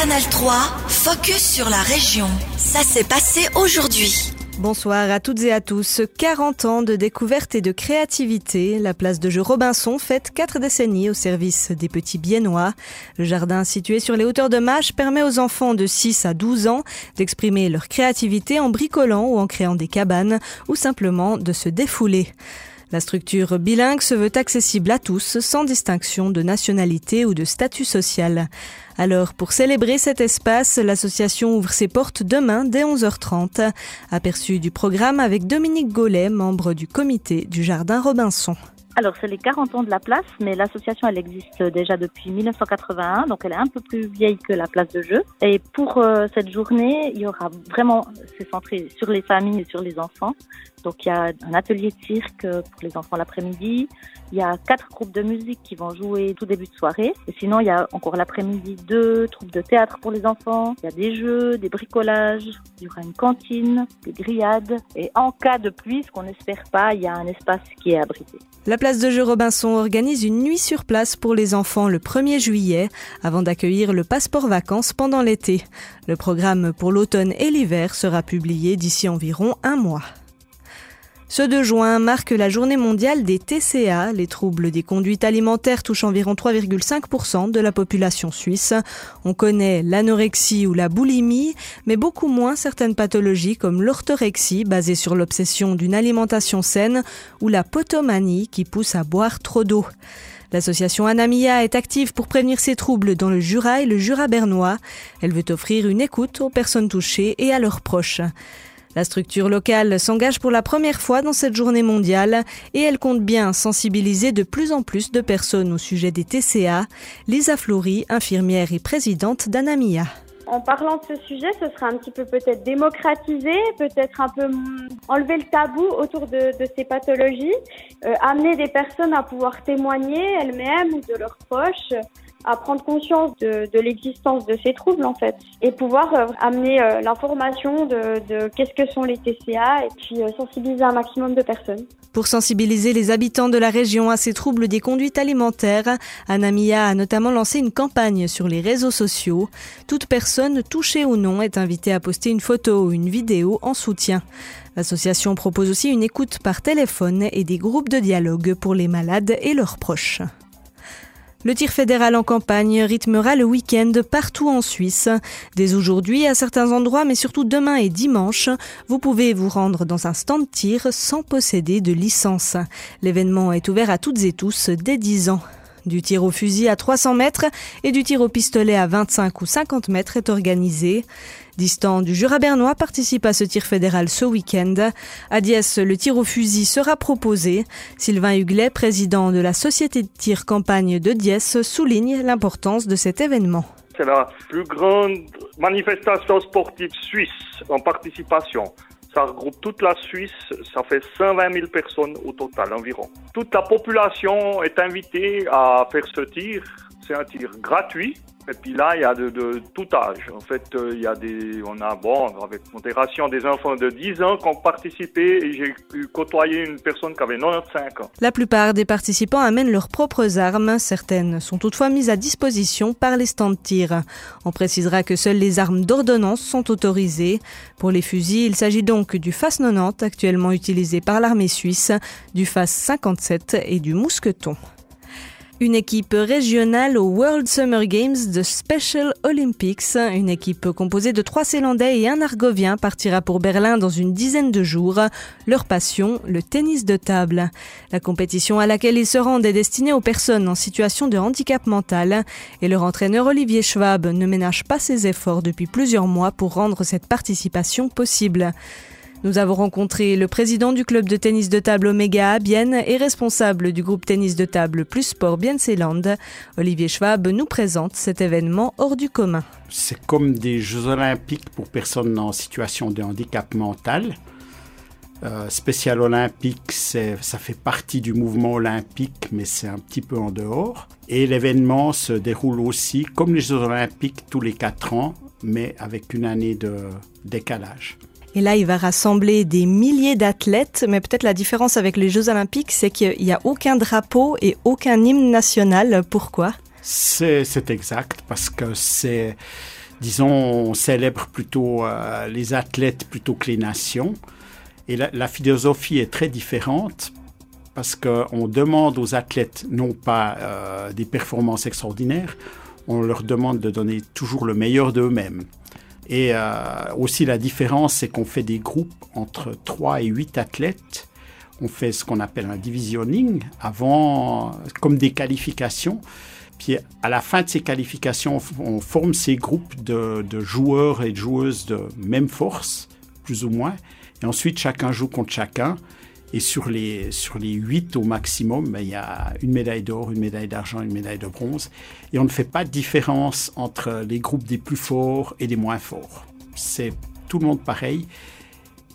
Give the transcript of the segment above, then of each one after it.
Canal 3, focus sur la région. Ça s'est passé aujourd'hui. Bonsoir à toutes et à tous. 40 ans de découverte et de créativité. La place de jeu Robinson fête 4 décennies au service des petits biennois. Le jardin situé sur les hauteurs de Mâche permet aux enfants de 6 à 12 ans d'exprimer leur créativité en bricolant ou en créant des cabanes ou simplement de se défouler. La structure bilingue se veut accessible à tous sans distinction de nationalité ou de statut social. Alors, pour célébrer cet espace, l'association ouvre ses portes demain dès 11h30. Aperçu du programme avec Dominique Gollet, membre du comité du Jardin Robinson. Alors, c'est les 40 ans de la place, mais l'association, elle existe déjà depuis 1981, donc elle est un peu plus vieille que la place de jeu. Et pour euh, cette journée, il y aura vraiment, c'est centré sur les familles et sur les enfants. Donc, il y a un atelier de cirque pour les enfants l'après-midi. Il y a quatre groupes de musique qui vont jouer tout début de soirée. Et sinon, il y a encore l'après-midi deux troupes de théâtre pour les enfants. Il y a des jeux, des bricolages. Il y aura une cantine, des grillades. Et en cas de pluie, ce qu'on n'espère pas, il y a un espace qui est abrité. La place de jeu Robinson organise une nuit sur place pour les enfants le 1er juillet avant d'accueillir le passeport vacances pendant l'été. Le programme pour l'automne et l'hiver sera publié d'ici environ un mois. Ce 2 juin marque la journée mondiale des TCA. Les troubles des conduites alimentaires touchent environ 3,5% de la population suisse. On connaît l'anorexie ou la boulimie, mais beaucoup moins certaines pathologies comme l'orthorexie, basée sur l'obsession d'une alimentation saine, ou la potomanie, qui pousse à boire trop d'eau. L'association Anamia est active pour prévenir ces troubles dans le Jura et le Jura bernois. Elle veut offrir une écoute aux personnes touchées et à leurs proches. La structure locale s'engage pour la première fois dans cette journée mondiale et elle compte bien sensibiliser de plus en plus de personnes au sujet des TCA. Lisa Flory, infirmière et présidente d'Anamia. En parlant de ce sujet, ce sera un petit peu peut-être démocratisé, peut-être un peu enlever le tabou autour de, ces pathologies, euh, amener des personnes à pouvoir témoigner elles-mêmes ou de leurs proches à prendre conscience de, l'existence de ces troubles en fait et pouvoir euh, amener euh, l'information de, de qu'est-ce que sont les TCA et puis euh, sensibiliser un maximum de personnes. Pour sensibiliser les habitants de la région à ces troubles des conduites alimentaires, Anamia a notamment lancé une campagne sur les réseaux sociaux. Toute personne touchée ou non est invitée à poster une photo ou une vidéo en soutien. L'association propose aussi une écoute par téléphone et des groupes de dialogue pour les malades et leurs proches. Le tir fédéral en campagne rythmera le week-end partout en Suisse. Dès aujourd'hui, à certains endroits, mais surtout demain et dimanche, vous pouvez vous rendre dans un stand tir sans posséder de licence. L'événement est ouvert à toutes et tous dès 10 ans. Du tir au fusil à 300 mètres et du tir au pistolet à 25 ou 50 mètres est organisé. Distant du Jura bernois participe à ce tir fédéral ce week-end. À Diès, le tir au fusil sera proposé. Sylvain Huglet, président de la Société de tir campagne de Diès, souligne l'importance de cet événement. C'est la plus grande manifestation sportive suisse en participation. Ça regroupe toute la Suisse, ça fait 120 000 personnes au total environ. Toute la population est invitée à faire ce tir. C'est un tir gratuit et puis là, il y a de, tout âge. En fait, euh, il y a des, on a, bon, avec modération, des enfants de 10 ans qui ont participé et j'ai pu côtoyer une personne qui avait 95 ans. La plupart des participants amènent leurs propres armes. Certaines sont toutefois mises à disposition par les stands de tir. On précisera que seules les armes d'ordonnance sont autorisées. Pour les fusils, il s'agit donc du FAS 90 actuellement utilisé par l'armée suisse, du FAS 57 et du mousqueton. Une équipe régionale au World Summer Games de Special Olympics. Une équipe composée de trois Célandais et un Argovien partira pour Berlin dans une dizaine de jours. Leur passion, le tennis de table. La compétition à laquelle ils se rendent est destinée aux personnes en situation de handicap mental. Et leur entraîneur Olivier Schwab ne ménage pas ses efforts depuis plusieurs mois pour rendre cette participation possible. Nous avons rencontré le président du club de tennis de table Omega à Bienne et responsable du groupe tennis de table Plus Sport Bienseland. Olivier Schwab nous présente cet événement hors du commun. C'est comme des Jeux olympiques pour personnes en situation de handicap mental. Euh, spécial olympique, ça fait partie du mouvement olympique, mais c'est un petit peu en dehors. Et l'événement se déroule aussi comme les Jeux olympiques tous les quatre ans, mais avec une année de décalage. Et là, il va rassembler des milliers d'athlètes, mais peut-être la différence avec les Jeux olympiques, c'est qu'il n'y a aucun drapeau et aucun hymne national. Pourquoi? C'est exact, parce que c'est disons, on célèbre plutôt euh, les athlètes plutôt que les nations. Et la, philosophie est très différente parce qu'on demande aux athlètes non pas euh, des performances extraordinaires, on leur demande de donner toujours le meilleur d'eux-mêmes. Et euh, aussi la différence, c'est qu'on fait des groupes entre 3 et 8 athlètes. On fait ce qu'on appelle un divisionning avant, comme des qualifications. Puis à la fin de ces qualifications, on forme ces groupes de, de joueurs et de joueuses de même force, plus ou moins. Et ensuite, chacun joue contre chacun. Et sur les, sur les 8 au maximum, ben, il y a une médaille d'or, une médaille d'argent, une médaille de bronze. Et on ne fait pas de différence entre les groupes des plus forts et des moins forts. C'est tout le monde pareil.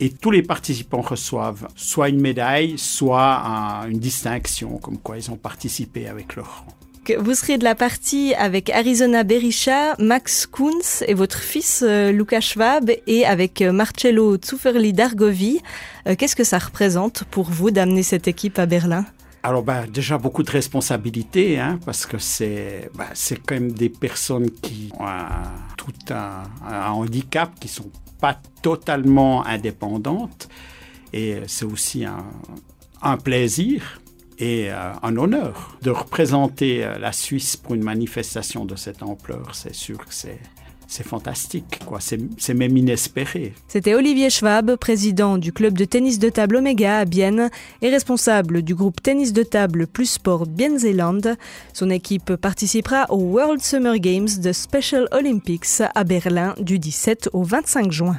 Et tous les participants reçoivent soit une médaille, soit un, une distinction, comme quoi ils ont participé avec leur rang. Vous serez de la partie avec Arizona Berisha, Max Kunz et votre fils euh, Lucas Schwab et avec euh, Marcello Zufferli d'Argovie. Euh, Qu'est-ce que ça représente pour vous d'amener cette équipe à Berlin? Alors ben, déjà beaucoup de responsabilités, hein, parce que c'est ben, c'est quand même des personnes qui ont tout un, handicap, qui sont pas totalement indépendantes. Et c'est aussi un plaisir et euh, un honneur de représenter euh, la Suisse pour une manifestation de cette ampleur. C'est sûr que c'est c'est fantastique, quoi. C'est même inespéré. C'était Olivier Schwab, président du club de tennis de table Omega à Bienne et responsable du groupe tennis de table plus sport Bienzeland. Son équipe participera aux World Summer Games de Special Olympics à Berlin du 17 au 25 juin.